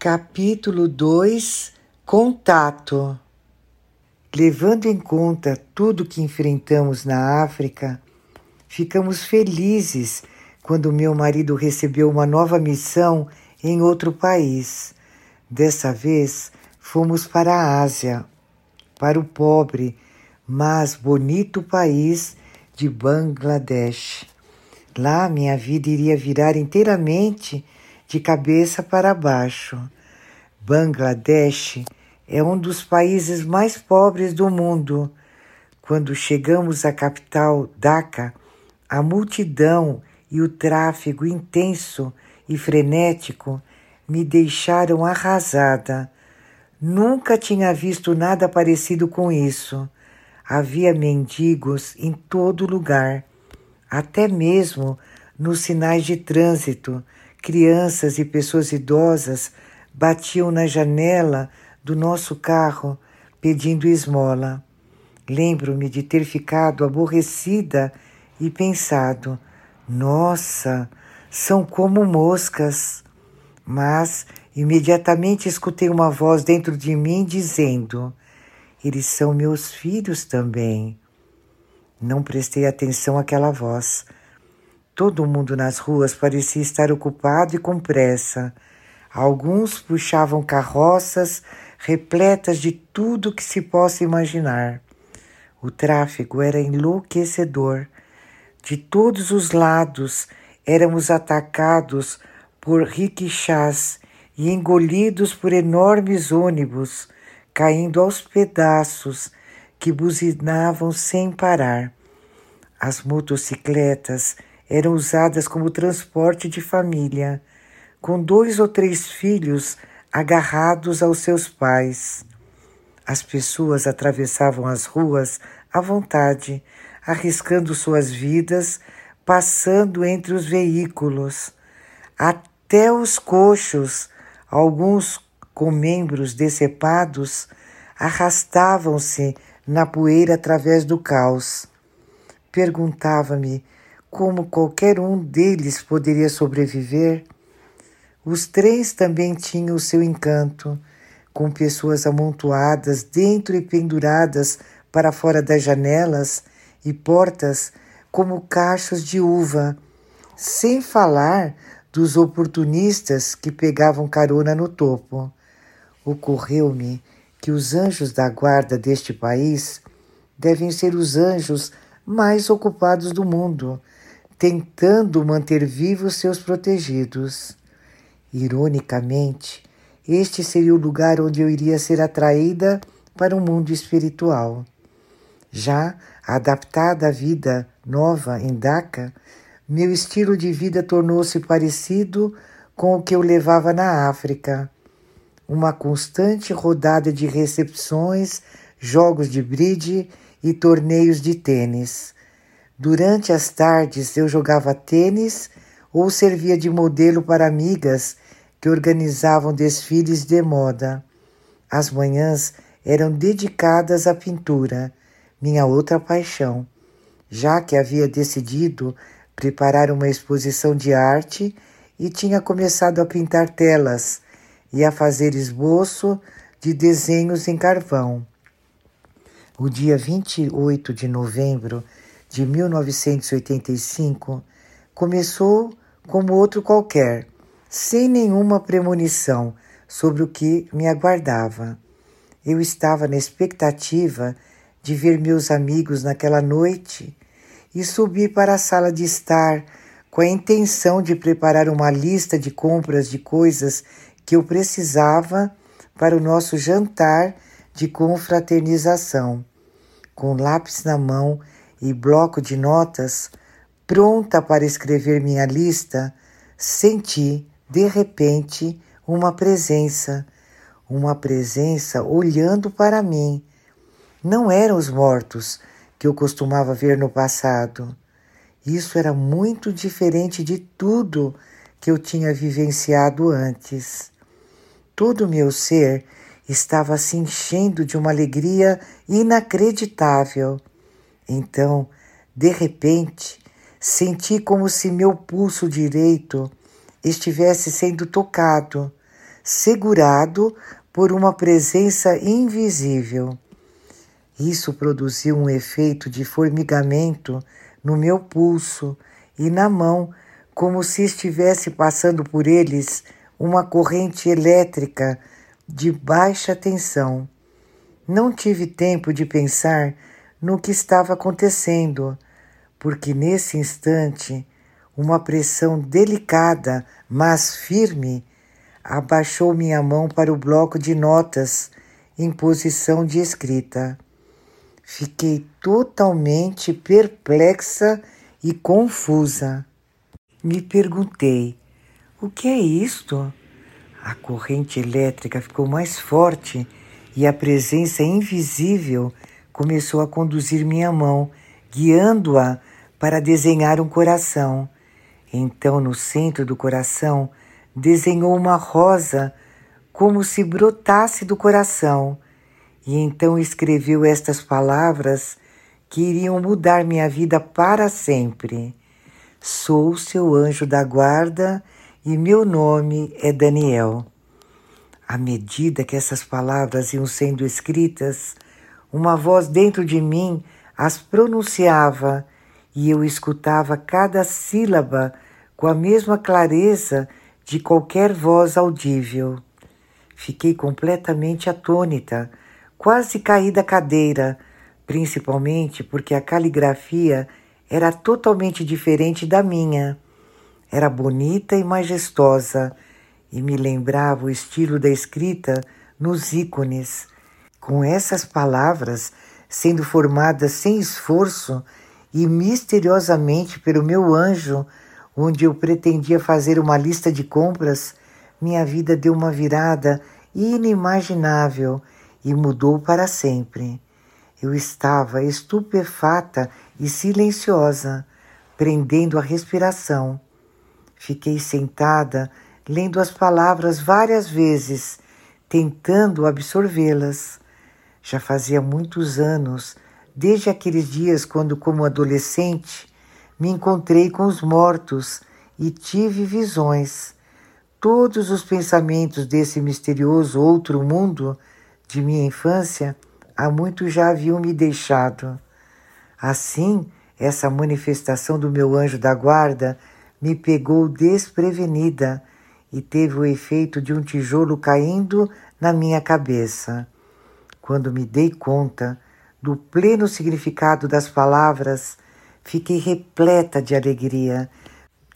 Capítulo 2 Contato Levando em conta tudo que enfrentamos na África, ficamos felizes quando meu marido recebeu uma nova missão em outro país. Dessa vez, fomos para a Ásia, para o pobre, mas bonito país de Bangladesh. Lá minha vida iria virar inteiramente de cabeça para baixo. Bangladesh é um dos países mais pobres do mundo. Quando chegamos à capital, Dhaka, a multidão e o tráfego intenso e frenético me deixaram arrasada. Nunca tinha visto nada parecido com isso. Havia mendigos em todo lugar, até mesmo nos sinais de trânsito Crianças e pessoas idosas batiam na janela do nosso carro pedindo esmola. Lembro-me de ter ficado aborrecida e pensado: nossa, são como moscas. Mas imediatamente escutei uma voz dentro de mim dizendo: Eles são meus filhos também. Não prestei atenção àquela voz. Todo mundo nas ruas parecia estar ocupado e com pressa. Alguns puxavam carroças repletas de tudo que se possa imaginar. O tráfego era enlouquecedor. De todos os lados éramos atacados por riquixás e engolidos por enormes ônibus, caindo aos pedaços que buzinavam sem parar. As motocicletas eram usadas como transporte de família, com dois ou três filhos agarrados aos seus pais. As pessoas atravessavam as ruas à vontade, arriscando suas vidas, passando entre os veículos. Até os coxos, alguns com membros decepados, arrastavam-se na poeira através do caos. Perguntava-me como qualquer um deles poderia sobreviver, os trens também tinham o seu encanto, com pessoas amontoadas dentro e penduradas para fora das janelas e portas como cachos de uva, sem falar dos oportunistas que pegavam carona no topo. Ocorreu-me que os anjos da guarda deste país devem ser os anjos mais ocupados do mundo tentando manter vivos seus protegidos. Ironicamente, este seria o lugar onde eu iria ser atraída para o um mundo espiritual. Já adaptada à vida nova em Dhaka, meu estilo de vida tornou-se parecido com o que eu levava na África. Uma constante rodada de recepções, jogos de bridge e torneios de tênis. Durante as tardes eu jogava tênis ou servia de modelo para amigas que organizavam desfiles de moda. As manhãs eram dedicadas à pintura, minha outra paixão, já que havia decidido preparar uma exposição de arte e tinha começado a pintar telas e a fazer esboço de desenhos em carvão. O dia 28 de novembro de 1985 começou como outro qualquer, sem nenhuma premonição sobre o que me aguardava. Eu estava na expectativa de ver meus amigos naquela noite e subi para a sala de estar com a intenção de preparar uma lista de compras de coisas que eu precisava para o nosso jantar de confraternização. Com lápis na mão, e bloco de notas, pronta para escrever minha lista, senti, de repente, uma presença, uma presença olhando para mim. Não eram os mortos que eu costumava ver no passado. Isso era muito diferente de tudo que eu tinha vivenciado antes. Todo o meu ser estava se enchendo de uma alegria inacreditável. Então, de repente, senti como se meu pulso direito estivesse sendo tocado. segurado por uma presença invisível. Isso produziu um efeito de formigamento no meu pulso e na mão, como se estivesse passando por eles uma corrente elétrica de baixa tensão. Não tive tempo de pensar no que estava acontecendo, porque nesse instante uma pressão delicada, mas firme, abaixou minha mão para o bloco de notas em posição de escrita. Fiquei totalmente perplexa e confusa. Me perguntei: o que é isto? A corrente elétrica ficou mais forte e a presença invisível começou a conduzir minha mão, guiando-a para desenhar um coração. Então, no centro do coração, desenhou uma rosa como se brotasse do coração, e então escreveu estas palavras que iriam mudar minha vida para sempre. Sou seu anjo da guarda e meu nome é Daniel. À medida que essas palavras iam sendo escritas, uma voz dentro de mim as pronunciava e eu escutava cada sílaba com a mesma clareza de qualquer voz audível. Fiquei completamente atônita, quase caí da cadeira, principalmente porque a caligrafia era totalmente diferente da minha. Era bonita e majestosa e me lembrava o estilo da escrita nos ícones. Com essas palavras sendo formadas sem esforço e misteriosamente pelo meu anjo, onde eu pretendia fazer uma lista de compras, minha vida deu uma virada inimaginável e mudou para sempre. Eu estava estupefata e silenciosa, prendendo a respiração. Fiquei sentada lendo as palavras várias vezes, tentando absorvê-las. Já fazia muitos anos, desde aqueles dias quando, como adolescente, me encontrei com os mortos e tive visões. Todos os pensamentos desse misterioso outro mundo de minha infância há muito já haviam me deixado. Assim, essa manifestação do meu anjo da guarda me pegou desprevenida e teve o efeito de um tijolo caindo na minha cabeça. Quando me dei conta do pleno significado das palavras, fiquei repleta de alegria.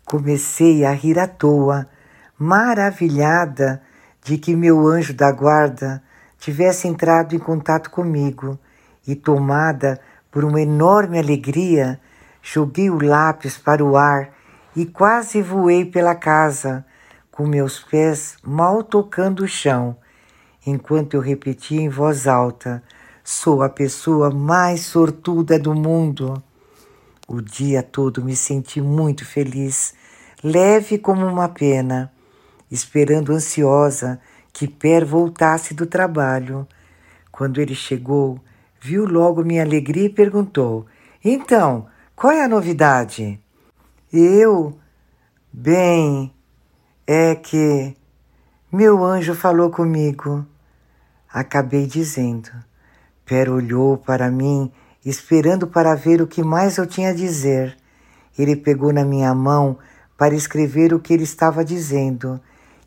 Comecei a rir à toa, maravilhada de que meu anjo da guarda tivesse entrado em contato comigo e, tomada por uma enorme alegria, joguei o lápis para o ar e quase voei pela casa com meus pés mal tocando o chão, enquanto eu repetia em voz alta: Sou a pessoa mais sortuda do mundo. O dia todo me senti muito feliz, leve como uma pena, esperando ansiosa que Per voltasse do trabalho. Quando ele chegou, viu logo minha alegria e perguntou: Então, qual é a novidade? Eu? Bem, é que meu anjo falou comigo. Acabei dizendo. Per olhou para mim, esperando para ver o que mais eu tinha a dizer. Ele pegou na minha mão para escrever o que ele estava dizendo.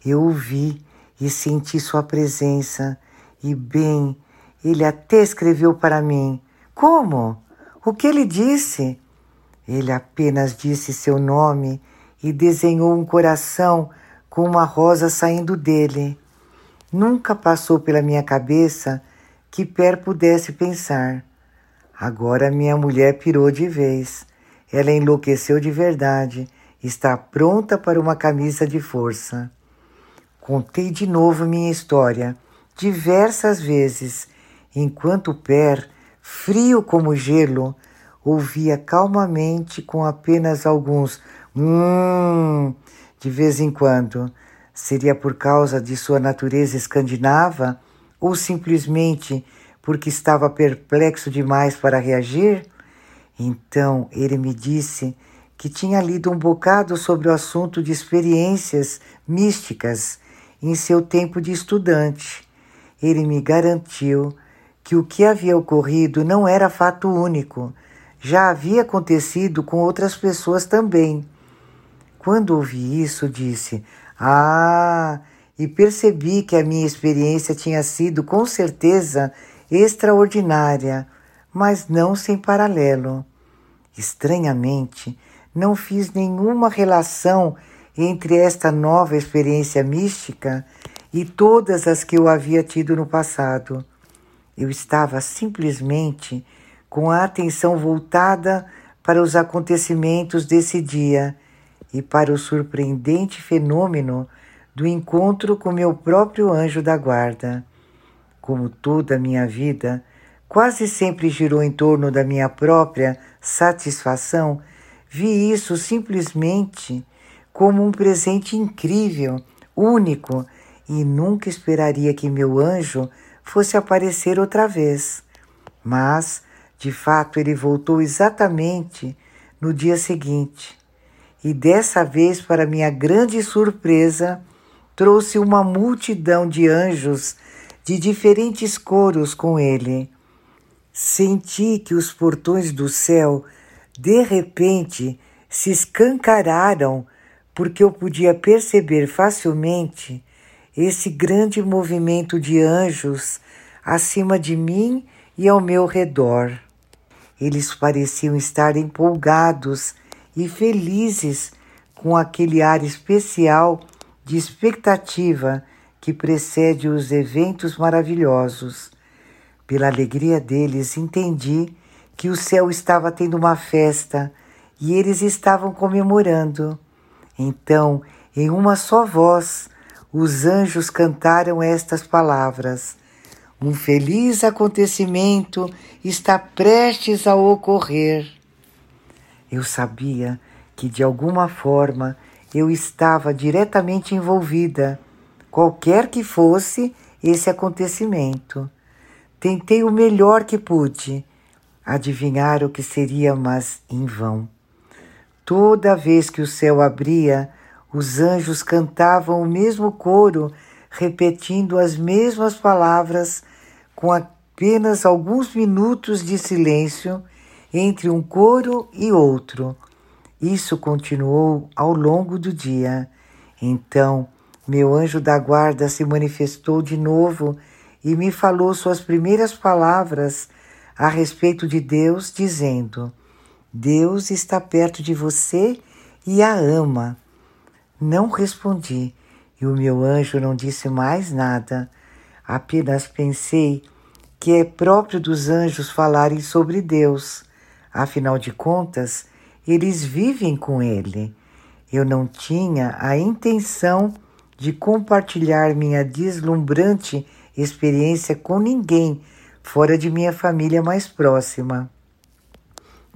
Eu ouvi e senti sua presença. E bem, ele até escreveu para mim. Como? O que ele disse? Ele apenas disse seu nome e desenhou um coração com uma rosa saindo dele. Nunca passou pela minha cabeça que Per pudesse pensar. Agora minha mulher pirou de vez. Ela enlouqueceu de verdade. Está pronta para uma camisa de força. Contei de novo minha história, diversas vezes, enquanto Per, frio como gelo, ouvia calmamente com apenas alguns hum de vez em quando. Seria por causa de sua natureza escandinava ou simplesmente porque estava perplexo demais para reagir? Então ele me disse que tinha lido um bocado sobre o assunto de experiências místicas, em seu tempo de estudante. Ele me garantiu que o que havia ocorrido não era fato único, já havia acontecido com outras pessoas também. Quando ouvi isso, disse: Ah, e percebi que a minha experiência tinha sido com certeza extraordinária, mas não sem paralelo. Estranhamente, não fiz nenhuma relação entre esta nova experiência mística e todas as que eu havia tido no passado. Eu estava simplesmente com a atenção voltada para os acontecimentos desse dia e para o surpreendente fenômeno do encontro com meu próprio anjo da guarda. Como toda a minha vida quase sempre girou em torno da minha própria satisfação, vi isso simplesmente como um presente incrível, único, e nunca esperaria que meu anjo fosse aparecer outra vez. Mas, de fato, ele voltou exatamente no dia seguinte. E dessa vez, para minha grande surpresa, trouxe uma multidão de anjos de diferentes coros com ele. Senti que os portões do céu, de repente, se escancararam porque eu podia perceber facilmente esse grande movimento de anjos acima de mim e ao meu redor. Eles pareciam estar empolgados e felizes com aquele ar especial de expectativa que precede os eventos maravilhosos. Pela alegria deles, entendi que o céu estava tendo uma festa e eles estavam comemorando. Então, em uma só voz, os anjos cantaram estas palavras: Um feliz acontecimento está prestes a ocorrer. Eu sabia que de alguma forma eu estava diretamente envolvida, qualquer que fosse esse acontecimento. Tentei o melhor que pude adivinhar o que seria, mas em vão. Toda vez que o céu abria, os anjos cantavam o mesmo coro, repetindo as mesmas palavras, com apenas alguns minutos de silêncio entre um coro e outro. Isso continuou ao longo do dia. Então, meu anjo da guarda se manifestou de novo e me falou suas primeiras palavras a respeito de Deus, dizendo: Deus está perto de você e a ama. Não respondi e o meu anjo não disse mais nada. Apenas pensei que é próprio dos anjos falarem sobre Deus. Afinal de contas, eles vivem com Ele. Eu não tinha a intenção de compartilhar minha deslumbrante experiência com ninguém fora de minha família mais próxima.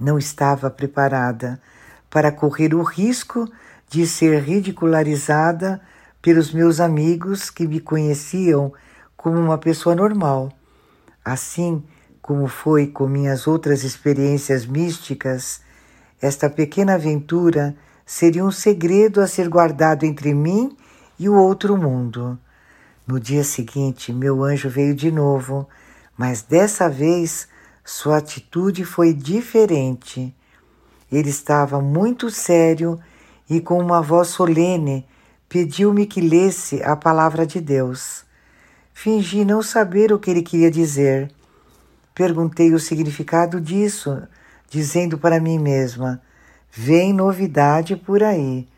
Não estava preparada para correr o risco de ser ridicularizada pelos meus amigos que me conheciam como uma pessoa normal. Assim como foi com minhas outras experiências místicas, esta pequena aventura seria um segredo a ser guardado entre mim e o outro mundo. No dia seguinte, meu anjo veio de novo, mas dessa vez sua atitude foi diferente. Ele estava muito sério e, com uma voz solene, pediu-me que lesse a palavra de Deus. Fingi não saber o que ele queria dizer. Perguntei o significado disso, dizendo para mim mesma: Vem novidade por aí.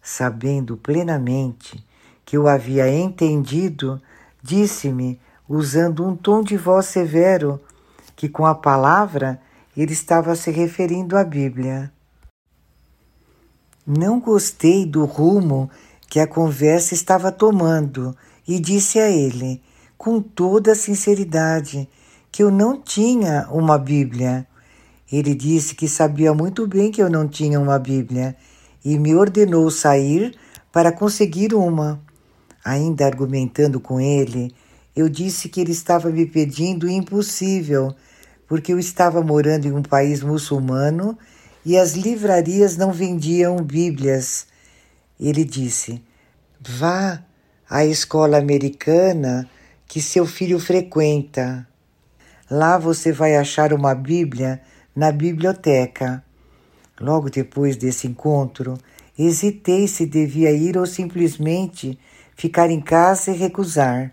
Sabendo plenamente que eu havia entendido, disse-me, usando um tom de voz severo, que com a palavra ele estava se referindo à Bíblia. Não gostei do rumo que a conversa estava tomando e disse a ele, com toda a sinceridade, que eu não tinha uma Bíblia. Ele disse que sabia muito bem que eu não tinha uma Bíblia e me ordenou sair para conseguir uma. Ainda argumentando com ele, eu disse que ele estava me pedindo impossível porque eu estava morando em um país muçulmano e as livrarias não vendiam Bíblias. Ele disse: Vá, à escola americana que seu filho frequenta. Lá você vai achar uma Bíblia na biblioteca. Logo depois desse encontro, hesitei se devia ir ou simplesmente ficar em casa e recusar.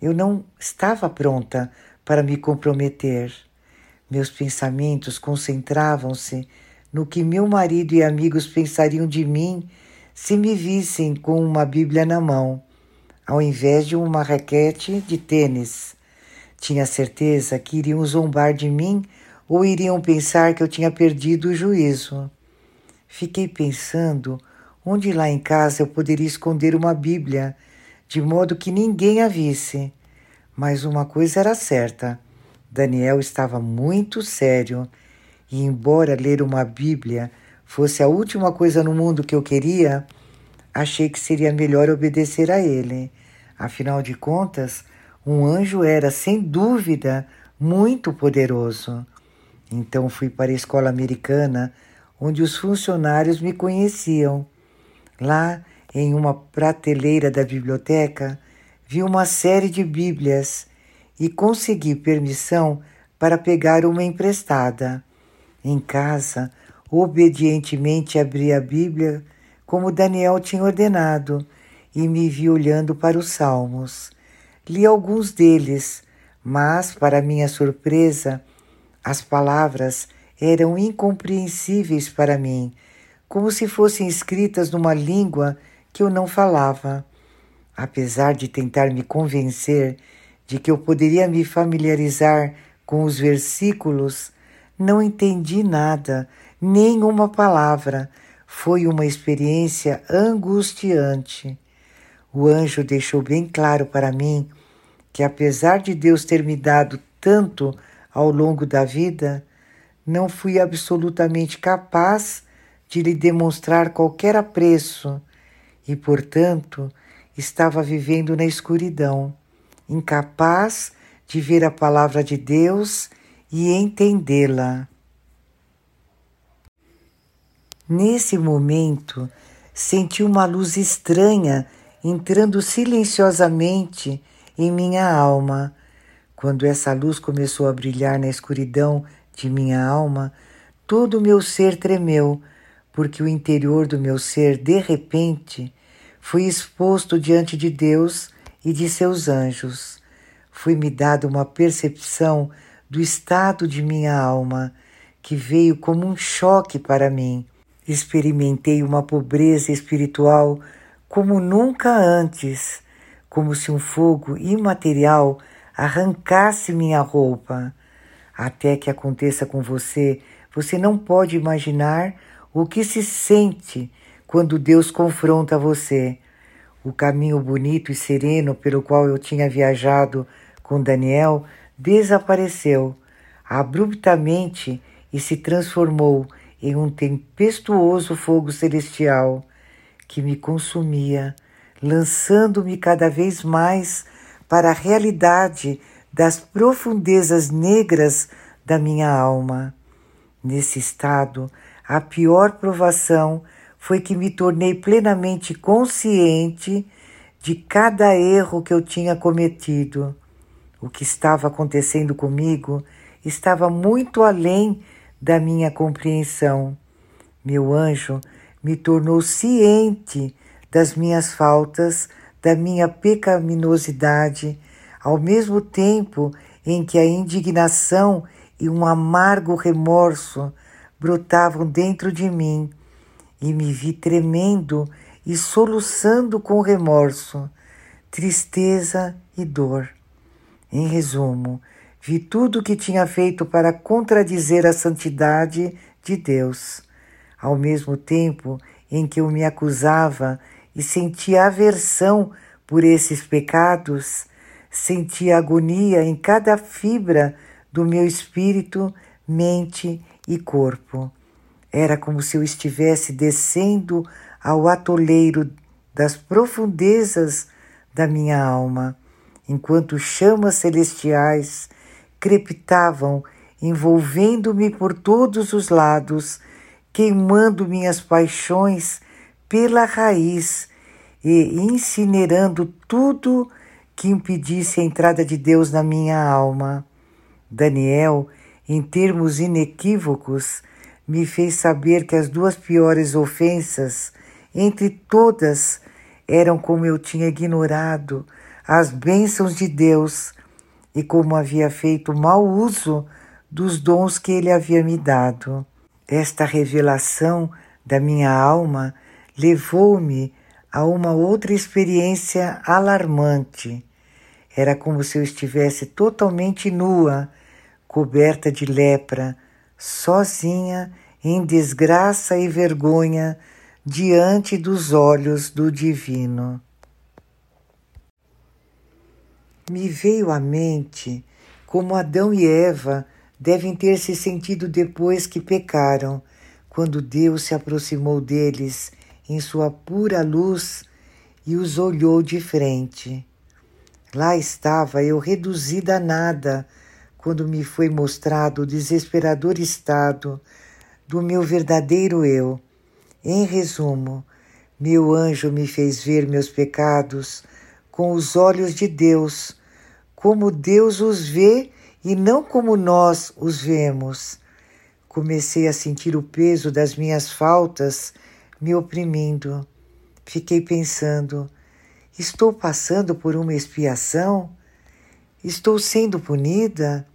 Eu não estava pronta para me comprometer. Meus pensamentos concentravam-se no que meu marido e amigos pensariam de mim se me vissem com uma Bíblia na mão, ao invés de uma raquete de tênis. Tinha certeza que iriam zombar de mim ou iriam pensar que eu tinha perdido o juízo. Fiquei pensando onde lá em casa eu poderia esconder uma Bíblia, de modo que ninguém a visse. Mas uma coisa era certa Daniel estava muito sério e, embora ler uma Bíblia fosse a última coisa no mundo que eu queria, achei que seria melhor obedecer a ele. Afinal de contas, um anjo era, sem dúvida, muito poderoso. Então fui para a escola americana, onde os funcionários me conheciam. Lá, em uma prateleira da biblioteca, vi uma série de Bíblias e consegui permissão para pegar uma emprestada. Em casa, obedientemente abri a Bíblia como Daniel tinha ordenado e me vi olhando para os Salmos. Li alguns deles, mas, para minha surpresa, as palavras eram incompreensíveis para mim, como se fossem escritas numa língua que eu não falava. Apesar de tentar me convencer de que eu poderia me familiarizar com os versículos, não entendi nada, nem uma palavra. Foi uma experiência angustiante. O anjo deixou bem claro para mim que, apesar de Deus ter me dado tanto ao longo da vida, não fui absolutamente capaz de lhe demonstrar qualquer apreço e, portanto, estava vivendo na escuridão incapaz de ver a palavra de Deus e entendê-la. Nesse momento, senti uma luz estranha entrando silenciosamente em minha alma. Quando essa luz começou a brilhar na escuridão de minha alma, todo o meu ser tremeu, porque o interior do meu ser, de repente, foi exposto diante de Deus e de seus anjos. Foi-me dada uma percepção do estado de minha alma, que veio como um choque para mim. Experimentei uma pobreza espiritual como nunca antes, como se um fogo imaterial arrancasse minha roupa. Até que aconteça com você, você não pode imaginar o que se sente quando Deus confronta você. O caminho bonito e sereno pelo qual eu tinha viajado com Daniel desapareceu abruptamente e se transformou em um tempestuoso fogo celestial que me consumia, lançando-me cada vez mais para a realidade das profundezas negras da minha alma. Nesse estado, a pior provação foi que me tornei plenamente consciente de cada erro que eu tinha cometido. O que estava acontecendo comigo estava muito além da minha compreensão. Meu anjo me tornou ciente das minhas faltas, da minha pecaminosidade, ao mesmo tempo em que a indignação e um amargo remorso brotavam dentro de mim e me vi tremendo e soluçando com remorso, tristeza e dor. Em resumo, vi tudo o que tinha feito para contradizer a santidade de Deus, ao mesmo tempo em que eu me acusava e sentia aversão por esses pecados, sentia agonia em cada fibra do meu espírito, mente e corpo. Era como se eu estivesse descendo ao atoleiro das profundezas da minha alma, enquanto chamas celestiais crepitavam, envolvendo-me por todos os lados, queimando minhas paixões pela raiz e incinerando tudo que impedisse a entrada de Deus na minha alma. Daniel, em termos inequívocos, me fez saber que as duas piores ofensas, entre todas, eram como eu tinha ignorado as bênçãos de Deus e como havia feito mau uso dos dons que ele havia me dado. Esta revelação da minha alma levou-me a uma outra experiência alarmante. Era como se eu estivesse totalmente nua, coberta de lepra, sozinha, em desgraça e vergonha, diante dos olhos do Divino. Me veio à mente como Adão e Eva devem ter se sentido depois que pecaram, quando Deus se aproximou deles em sua pura luz e os olhou de frente. Lá estava eu reduzida a nada quando me foi mostrado o desesperador estado do meu verdadeiro eu. Em resumo, meu anjo me fez ver meus pecados com os olhos de Deus, como Deus os vê e não como nós os vemos. Comecei a sentir o peso das minhas faltas me oprimindo. Fiquei pensando: estou passando por uma expiação? Estou sendo punida?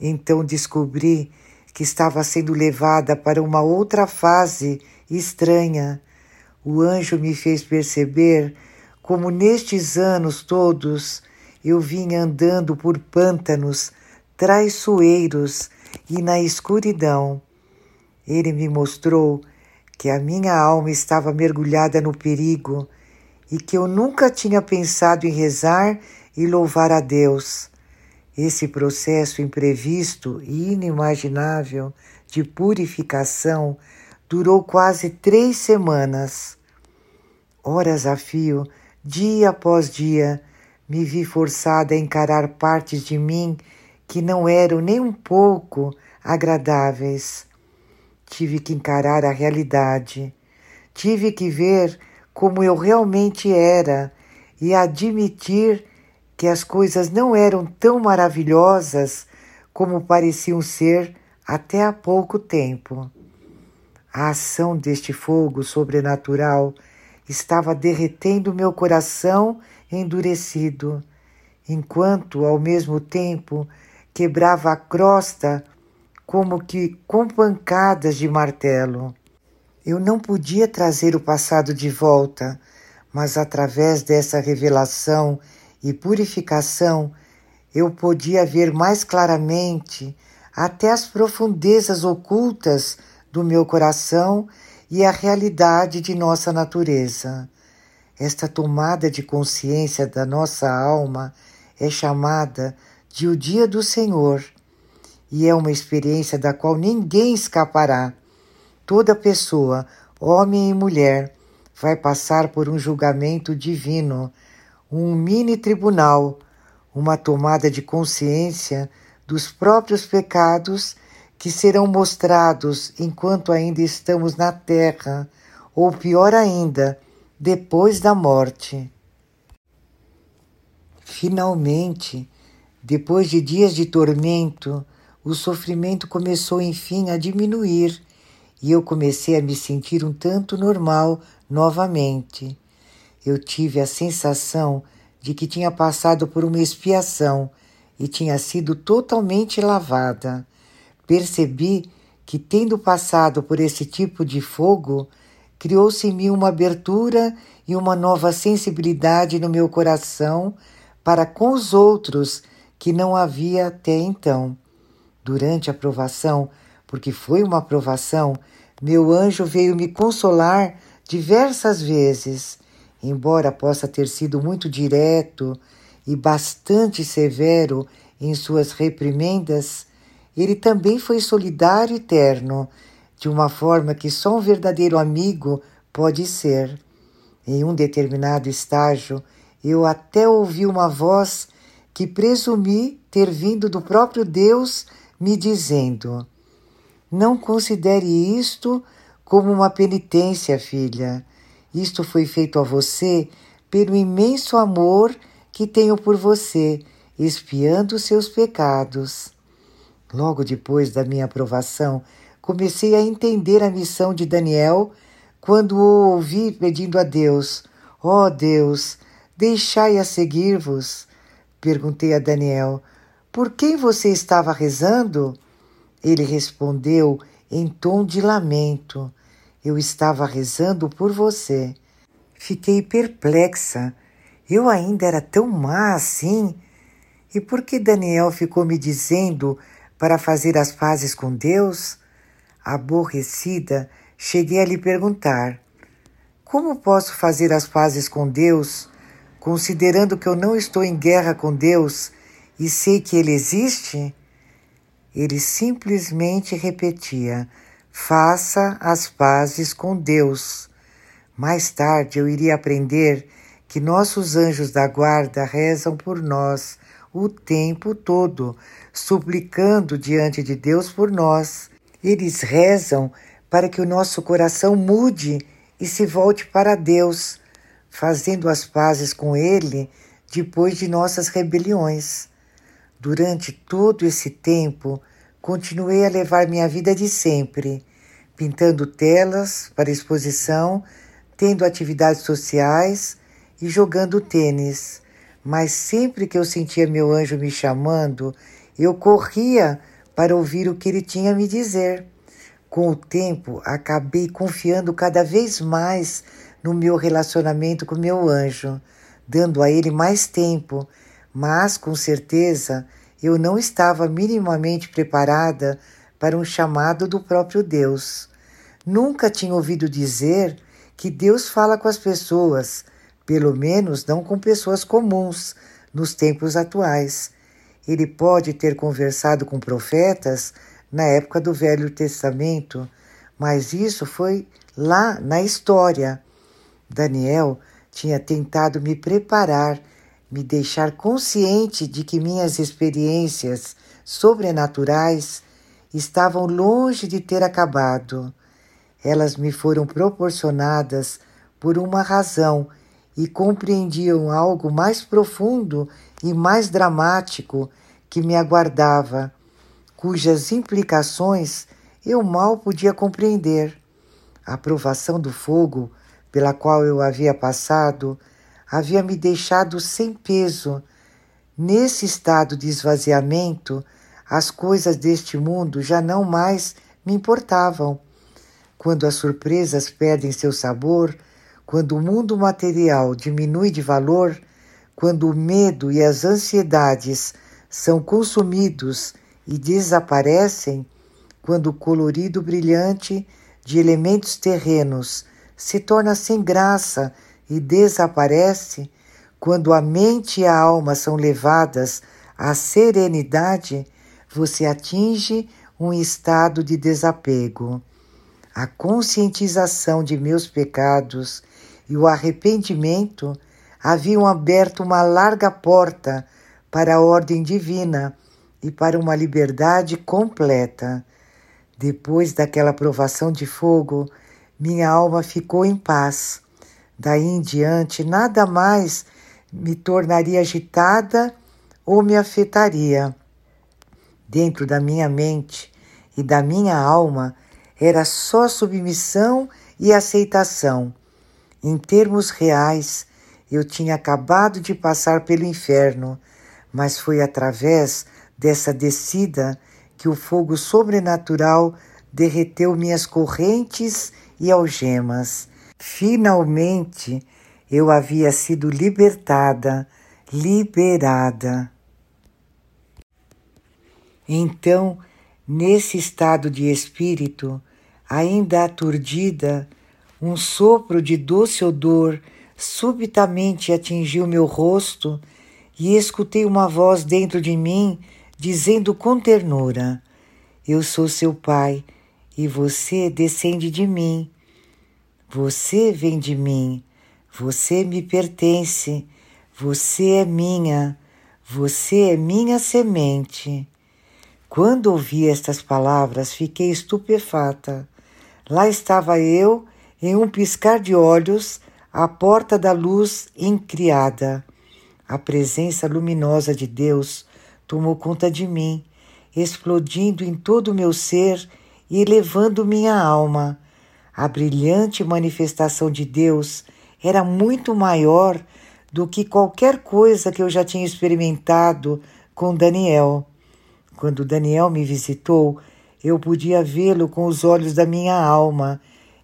Então descobri que estava sendo levada para uma outra fase estranha. O anjo me fez perceber como nestes anos todos eu vinha andando por pântanos traiçoeiros e na escuridão. Ele me mostrou que a minha alma estava mergulhada no perigo e que eu nunca tinha pensado em rezar e louvar a Deus. Esse processo imprevisto e inimaginável de purificação durou quase três semanas. Horas a fio, dia após dia, me vi forçada a encarar partes de mim que não eram nem um pouco agradáveis. Tive que encarar a realidade, tive que ver como eu realmente era e admitir que as coisas não eram tão maravilhosas como pareciam ser até há pouco tempo. A ação deste fogo sobrenatural estava derretendo meu coração endurecido, enquanto, ao mesmo tempo, quebrava a crosta como que com pancadas de martelo. Eu não podia trazer o passado de volta, mas através dessa revelação e purificação eu podia ver mais claramente até as profundezas ocultas do meu coração e a realidade de nossa natureza. Esta tomada de consciência da nossa alma é chamada de o Dia do Senhor e é uma experiência da qual ninguém escapará. Toda pessoa, homem e mulher, vai passar por um julgamento divino, um mini tribunal, uma tomada de consciência dos próprios pecados que serão mostrados enquanto ainda estamos na terra, ou pior ainda, depois da morte. Finalmente, depois de dias de tormento, o sofrimento começou enfim a diminuir e eu comecei a me sentir um tanto normal novamente. Eu tive a sensação de que tinha passado por uma expiação e tinha sido totalmente lavada. Percebi que, tendo passado por esse tipo de fogo, criou-se em mim uma abertura e uma nova sensibilidade no meu coração para com os outros que não havia até então. Durante a provação, porque foi uma provação, meu anjo veio me consolar diversas vezes, embora possa ter sido muito direto e bastante severo em suas reprimendas, ele também foi solidário e terno de uma forma que só um verdadeiro amigo pode ser. Em um determinado estágio, eu até ouvi uma voz que presumi ter vindo do próprio Deus me dizendo: Não considere isto como uma penitência, filha. Isto foi feito a você pelo imenso amor que tenho por você, expiando seus pecados. Logo depois da minha aprovação, comecei a entender a missão de Daniel quando o ouvi pedindo a Deus: Ó oh Deus, deixai-a seguir-vos. Perguntei a Daniel: Por quem você estava rezando? Ele respondeu em tom de lamento: Eu estava rezando por você. Fiquei perplexa. Eu ainda era tão má assim? E por que Daniel ficou me dizendo para fazer as pazes com Deus? Aborrecida, cheguei a lhe perguntar: Como posso fazer as pazes com Deus, considerando que eu não estou em guerra com Deus e sei que Ele existe? Ele simplesmente repetia: Faça as pazes com Deus. Mais tarde eu iria aprender que nossos anjos da guarda rezam por nós o tempo todo, suplicando diante de Deus por nós. Eles rezam para que o nosso coração mude e se volte para Deus, fazendo as pazes com Ele depois de nossas rebeliões. Durante todo esse tempo, continuei a levar minha vida de sempre, pintando telas para exposição, tendo atividades sociais e jogando tênis. Mas sempre que eu sentia meu anjo me chamando, eu corria para ouvir o que ele tinha a me dizer. Com o tempo, acabei confiando cada vez mais no meu relacionamento com meu anjo, dando a ele mais tempo, mas com certeza eu não estava minimamente preparada para um chamado do próprio Deus. Nunca tinha ouvido dizer que Deus fala com as pessoas, pelo menos não com pessoas comuns, nos tempos atuais. Ele pode ter conversado com profetas na época do Velho Testamento, mas isso foi lá na história. Daniel tinha tentado me preparar, me deixar consciente de que minhas experiências sobrenaturais estavam longe de ter acabado. Elas me foram proporcionadas por uma razão e compreendiam algo mais profundo e mais dramático que me aguardava cujas implicações eu mal podia compreender. A provação do fogo pela qual eu havia passado havia me deixado sem peso. Nesse estado de esvaziamento, as coisas deste mundo já não mais me importavam. Quando as surpresas perdem seu sabor, quando o mundo material diminui de valor, quando o medo e as ansiedades são consumidos e desaparecem quando o colorido brilhante de elementos terrenos se torna sem graça e desaparece, quando a mente e a alma são levadas à serenidade, você atinge um estado de desapego. A conscientização de meus pecados e o arrependimento haviam aberto uma larga porta para a ordem divina e para uma liberdade completa. Depois daquela provação de fogo, minha alma ficou em paz. Daí em diante, nada mais me tornaria agitada ou me afetaria. Dentro da minha mente e da minha alma era só submissão e aceitação. Em termos reais, eu tinha acabado de passar pelo inferno, mas foi através dessa descida que o fogo sobrenatural derreteu minhas correntes e algemas. Finalmente eu havia sido libertada, liberada. Então, nesse estado de espírito, ainda aturdida, um sopro de doce odor subitamente atingiu meu rosto e escutei uma voz dentro de mim dizendo com ternura: Eu sou seu pai e você descende de mim. Você vem de mim, você me pertence, você é minha, você é minha semente. Quando ouvi estas palavras, fiquei estupefata. Lá estava eu, em um piscar de olhos, a porta da luz encriada. A presença luminosa de Deus tomou conta de mim, explodindo em todo o meu ser e elevando minha alma. A brilhante manifestação de Deus era muito maior do que qualquer coisa que eu já tinha experimentado com Daniel. Quando Daniel me visitou, eu podia vê-lo com os olhos da minha alma,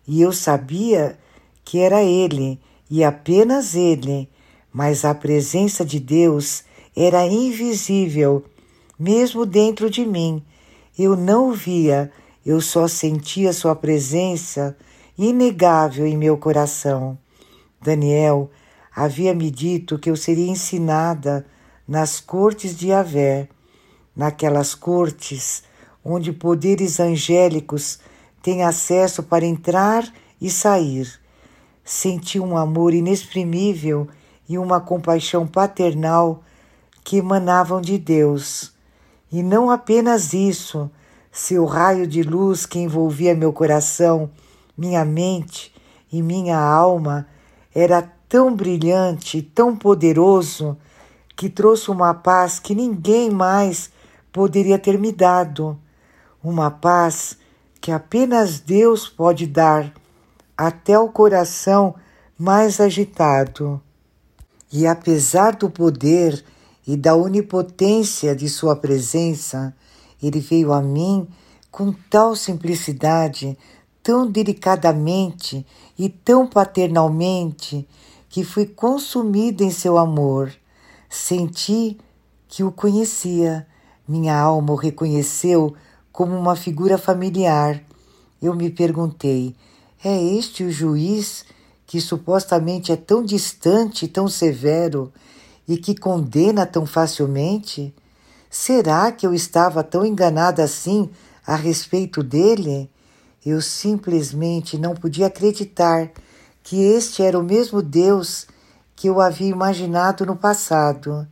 e eu sabia que era ele, e apenas ele, mas a presença de Deus era invisível, mesmo dentro de mim. Eu não via, eu só sentia sua presença inegável em meu coração. Daniel havia me dito que eu seria ensinada nas cortes de Avé, naquelas cortes onde poderes angélicos têm acesso para entrar e sair. Senti um amor inexprimível e uma compaixão paternal que emanavam de Deus. E não apenas isso, seu raio de luz que envolvia meu coração, minha mente e minha alma era tão brilhante, tão poderoso, que trouxe uma paz que ninguém mais poderia ter me dado. Uma paz que apenas Deus pode dar até o coração mais agitado. E apesar do poder e da onipotência de Sua presença, Ele veio a mim com tal simplicidade, tão delicadamente e tão paternalmente, que fui consumida em seu amor. Senti que o conhecia. Minha alma o reconheceu como uma figura familiar. Eu me perguntei: é este o juiz que supostamente é tão distante, tão severo e que condena tão facilmente? Será que eu estava tão enganada assim a respeito dele? Eu simplesmente não podia acreditar que este era o mesmo Deus que eu havia imaginado no passado.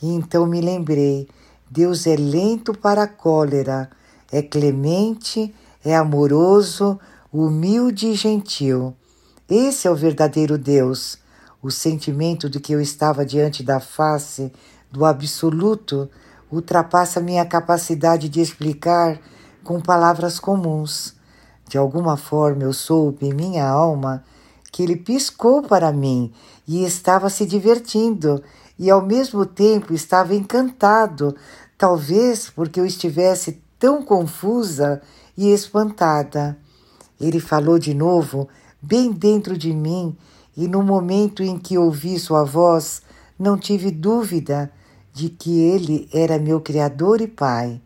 E então me lembrei: Deus é lento para a cólera, é clemente, é amoroso, humilde e gentil. Esse é o verdadeiro Deus. O sentimento de que eu estava diante da face do absoluto ultrapassa minha capacidade de explicar com palavras comuns. De alguma forma eu soube em minha alma que ele piscou para mim e estava se divertindo e ao mesmo tempo estava encantado, talvez porque eu estivesse tão confusa e espantada. Ele falou de novo, bem dentro de mim, e no momento em que ouvi sua voz, não tive dúvida de que ele era meu Criador e Pai.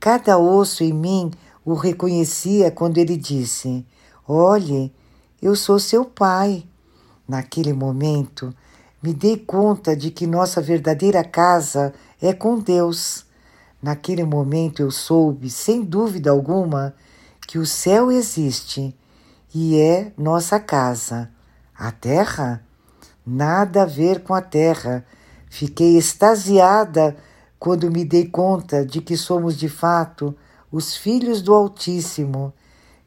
Cada osso em mim o reconhecia quando ele disse: Olhe, eu sou seu pai. Naquele momento, me dei conta de que nossa verdadeira casa é com Deus. Naquele momento eu soube, sem dúvida alguma, que o céu existe e é nossa casa. A terra? Nada a ver com a terra. Fiquei extasiada quando me dei conta de que somos de fato os filhos do Altíssimo,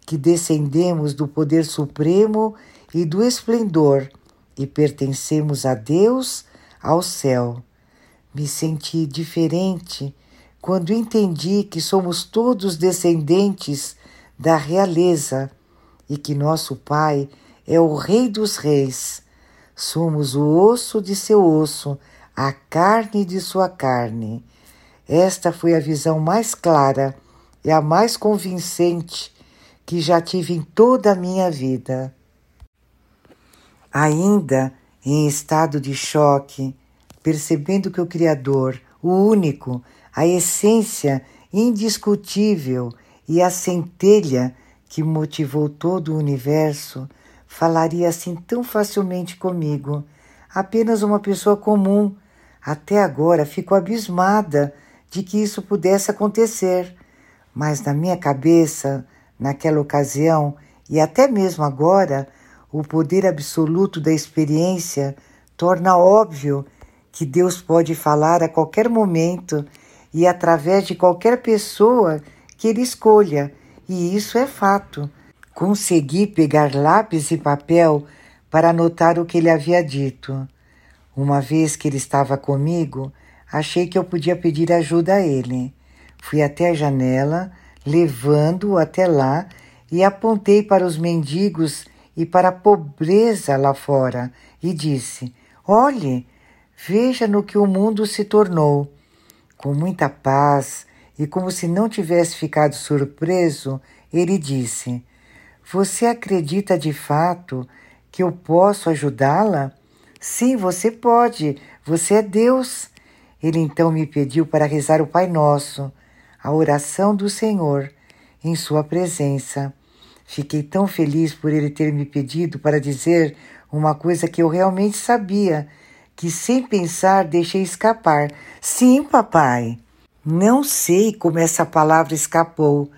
que descendemos do poder supremo e do esplendor e pertencemos a Deus, ao céu. Me senti diferente quando entendi que somos todos descendentes da realeza e que nosso Pai é o Rei dos Reis. Somos o osso de seu osso, a carne de sua carne. Esta foi a visão mais clara é a mais convincente que já tive em toda a minha vida. Ainda em estado de choque, percebendo que o Criador, o único, a essência indiscutível e a centelha que motivou todo o universo, falaria assim tão facilmente comigo, apenas uma pessoa comum. Até agora fico abismada de que isso pudesse acontecer mas na minha cabeça, naquela ocasião e até mesmo agora, o poder absoluto da experiência torna óbvio que Deus pode falar a qualquer momento e através de qualquer pessoa que Ele escolha, e isso é fato. Consegui pegar lápis e papel para anotar o que ele havia dito. Uma vez que ele estava comigo, achei que eu podia pedir ajuda a ele. Fui até a janela, levando-o até lá e apontei para os mendigos e para a pobreza lá fora e disse: Olhe, veja no que o mundo se tornou. Com muita paz e como se não tivesse ficado surpreso, ele disse: Você acredita de fato que eu posso ajudá-la? Sim, você pode. Você é Deus. Ele então me pediu para rezar o Pai Nosso, a oração do Senhor, em Sua presença. Fiquei tão feliz por ele ter me pedido para dizer uma coisa que eu realmente sabia, que sem pensar deixei escapar. Sim, papai. Não sei como essa palavra escapou.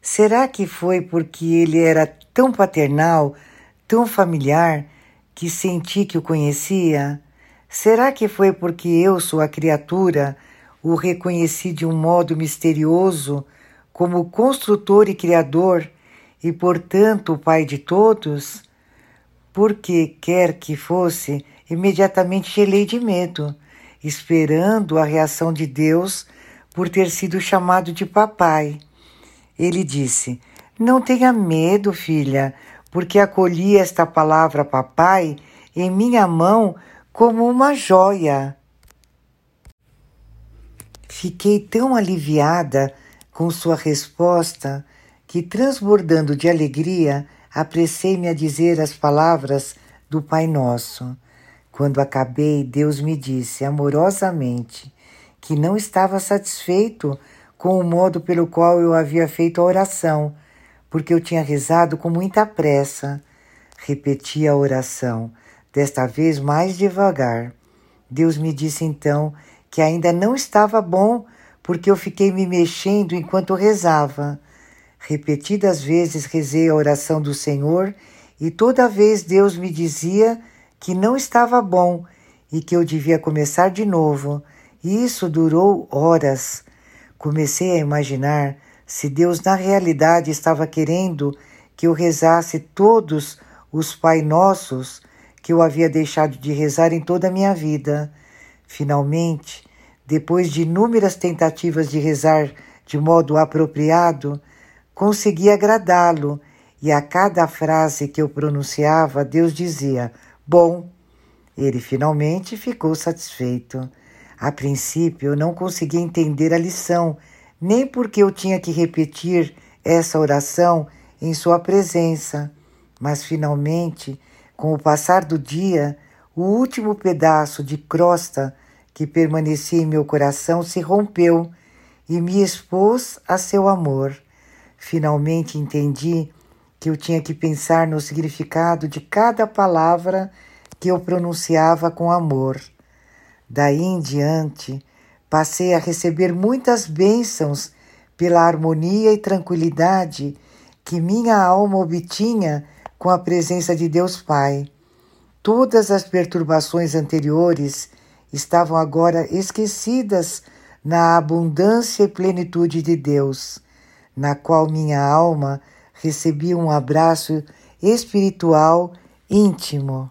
Será que foi porque ele era tão paternal, tão familiar, que senti que o conhecia? Será que foi porque eu, sua criatura, o reconheci de um modo misterioso como construtor e criador? e, portanto, o Pai de todos, porque quer que fosse, imediatamente gelei de medo, esperando a reação de Deus por ter sido chamado de papai. Ele disse: Não tenha medo, filha, porque acolhi esta palavra papai em minha mão como uma joia. Fiquei tão aliviada com sua resposta que, transbordando de alegria, apressei-me a dizer as palavras do Pai Nosso. Quando acabei, Deus me disse amorosamente que não estava satisfeito com o modo pelo qual eu havia feito a oração, porque eu tinha rezado com muita pressa. Repeti a oração, desta vez mais devagar. Deus me disse então que ainda não estava bom, porque eu fiquei me mexendo enquanto rezava. Repetidas vezes rezei a oração do Senhor e toda vez Deus me dizia que não estava bom e que eu devia começar de novo. E isso durou horas. Comecei a imaginar se Deus na realidade estava querendo que eu rezasse todos os Pai Nossos que eu havia deixado de rezar em toda a minha vida. Finalmente, depois de inúmeras tentativas de rezar de modo apropriado, Consegui agradá-lo e a cada frase que eu pronunciava, Deus dizia: Bom. Ele finalmente ficou satisfeito. A princípio, eu não conseguia entender a lição, nem porque eu tinha que repetir essa oração em sua presença. Mas finalmente, com o passar do dia, o último pedaço de crosta que permanecia em meu coração se rompeu e me expôs a seu amor. Finalmente entendi que eu tinha que pensar no significado de cada palavra que eu pronunciava com amor. Daí em diante, passei a receber muitas bênçãos pela harmonia e tranquilidade que minha alma obtinha com a presença de Deus Pai. Todas as perturbações anteriores estavam agora esquecidas na abundância e plenitude de Deus na qual minha alma recebia um abraço espiritual íntimo.